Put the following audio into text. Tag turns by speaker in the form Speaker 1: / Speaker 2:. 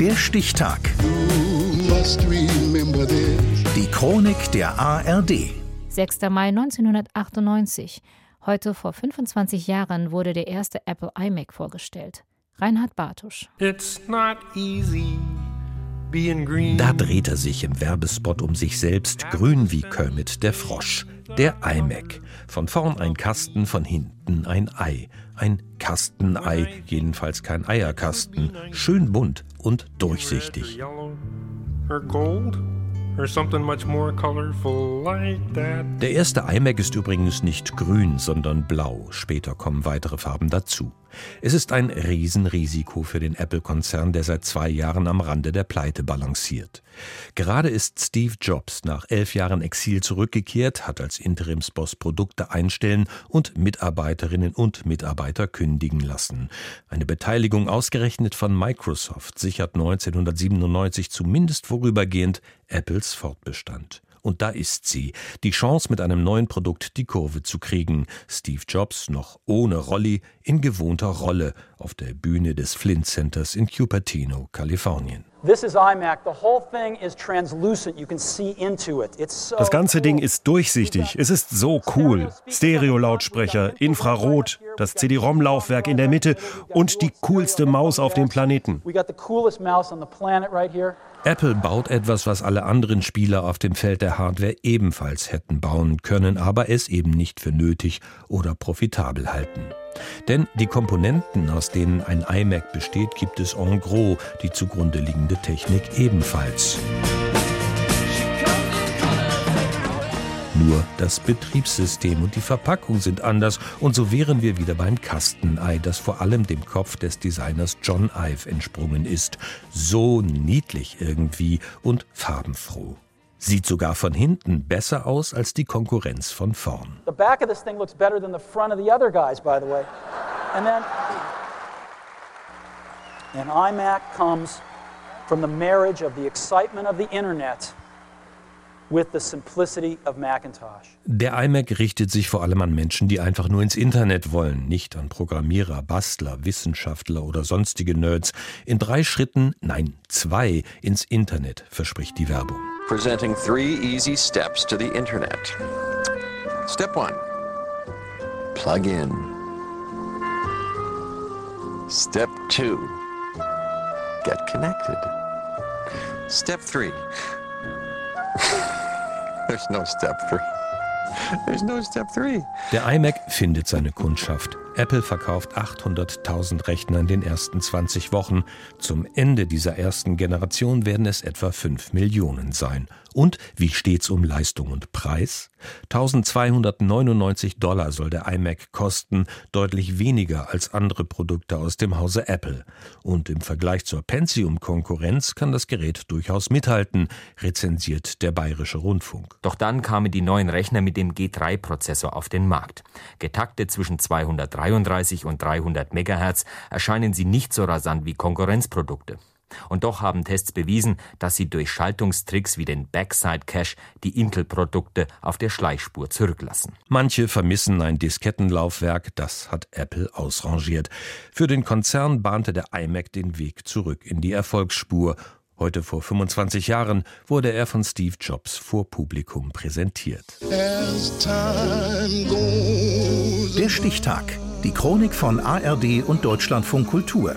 Speaker 1: Der Stichtag. Die Chronik der ARD.
Speaker 2: 6. Mai 1998. Heute vor 25 Jahren wurde der erste Apple iMac vorgestellt. Reinhard Bartusch.
Speaker 3: It's not easy.
Speaker 4: Da dreht er sich im Werbespot um sich selbst, grün wie Kermit der Frosch. Der iMac. Von vorn ein Kasten, von hinten ein Ei. Ein Kastenei, jedenfalls kein Eierkasten. Schön bunt und durchsichtig. Der erste iMac ist übrigens nicht grün, sondern blau. Später kommen weitere Farben dazu. Es ist ein Riesenrisiko für den Apple-Konzern, der seit zwei Jahren am Rande der Pleite balanciert. Gerade ist Steve Jobs nach elf Jahren Exil zurückgekehrt, hat als Interimsboss Produkte einstellen und Mitarbeiterinnen und Mitarbeiter kündigen lassen. Eine Beteiligung ausgerechnet von Microsoft sichert 1997 zumindest vorübergehend Apples Fortbestand. Und da ist sie, die Chance, mit einem neuen Produkt die Kurve zu kriegen. Steve Jobs noch ohne Rolli in gewohnter Rolle auf der Bühne des Flint Centers in Cupertino, Kalifornien.
Speaker 5: Das
Speaker 6: ganze Ding ist durchsichtig. Es ist so cool. Stereo-Lautsprecher, Infrarot, das CD-ROM-Laufwerk in der Mitte und die coolste Maus auf dem Planeten.
Speaker 4: Apple baut etwas, was alle anderen Spieler auf dem Feld der Hardware ebenfalls hätten bauen können, aber es eben nicht für nötig oder profitabel halten. Denn die Komponenten, aus denen ein iMac besteht, gibt es en gros, die zugrunde liegende Technik ebenfalls. Nur das Betriebssystem und die Verpackung sind anders und so wären wir wieder beim Kastenei, das vor allem dem Kopf des Designers John Ive entsprungen ist. So niedlich irgendwie und farbenfroh. Sieht sogar von hinten besser aus als die Konkurrenz von vorn. The back of this thing looks better than front of the other by the way. And then an iMac comes from the marriage of the excitement of the internet der iMac richtet sich vor allem an Menschen, die einfach nur ins Internet wollen, nicht an Programmierer, Bastler, Wissenschaftler oder sonstige Nerds. In drei Schritten, nein, zwei, ins Internet, verspricht die Werbung. Presenting three easy steps to the Internet. Step one. Plug in. Step two. Get connected. Step three. There's no step three. There's no step three. Der iMac findet seine Kundschaft. Apple verkauft 800.000 Rechner in den ersten 20 Wochen. Zum Ende dieser ersten Generation werden es etwa 5 Millionen sein. Und wie steht's um Leistung und Preis? 1299 Dollar soll der iMac kosten, deutlich weniger als andere Produkte aus dem Hause Apple. Und im Vergleich zur Pentium-Konkurrenz kann das Gerät durchaus mithalten, rezensiert der Bayerische Rundfunk.
Speaker 7: Doch dann kamen die neuen Rechner mit dem G3-Prozessor auf den Markt. Getaktet zwischen 230 32 und 300 Megahertz erscheinen sie nicht so rasant wie Konkurrenzprodukte. Und doch haben Tests bewiesen, dass sie durch Schaltungstricks wie den Backside Cache die Intel-Produkte auf der Schleichspur zurücklassen.
Speaker 4: Manche vermissen ein Diskettenlaufwerk, das hat Apple ausrangiert. Für den Konzern bahnte der iMac den Weg zurück in die Erfolgsspur. Heute vor 25 Jahren wurde er von Steve Jobs vor Publikum präsentiert.
Speaker 1: Der Stichtag. Die Chronik von ARD und Deutschlandfunk Kultur.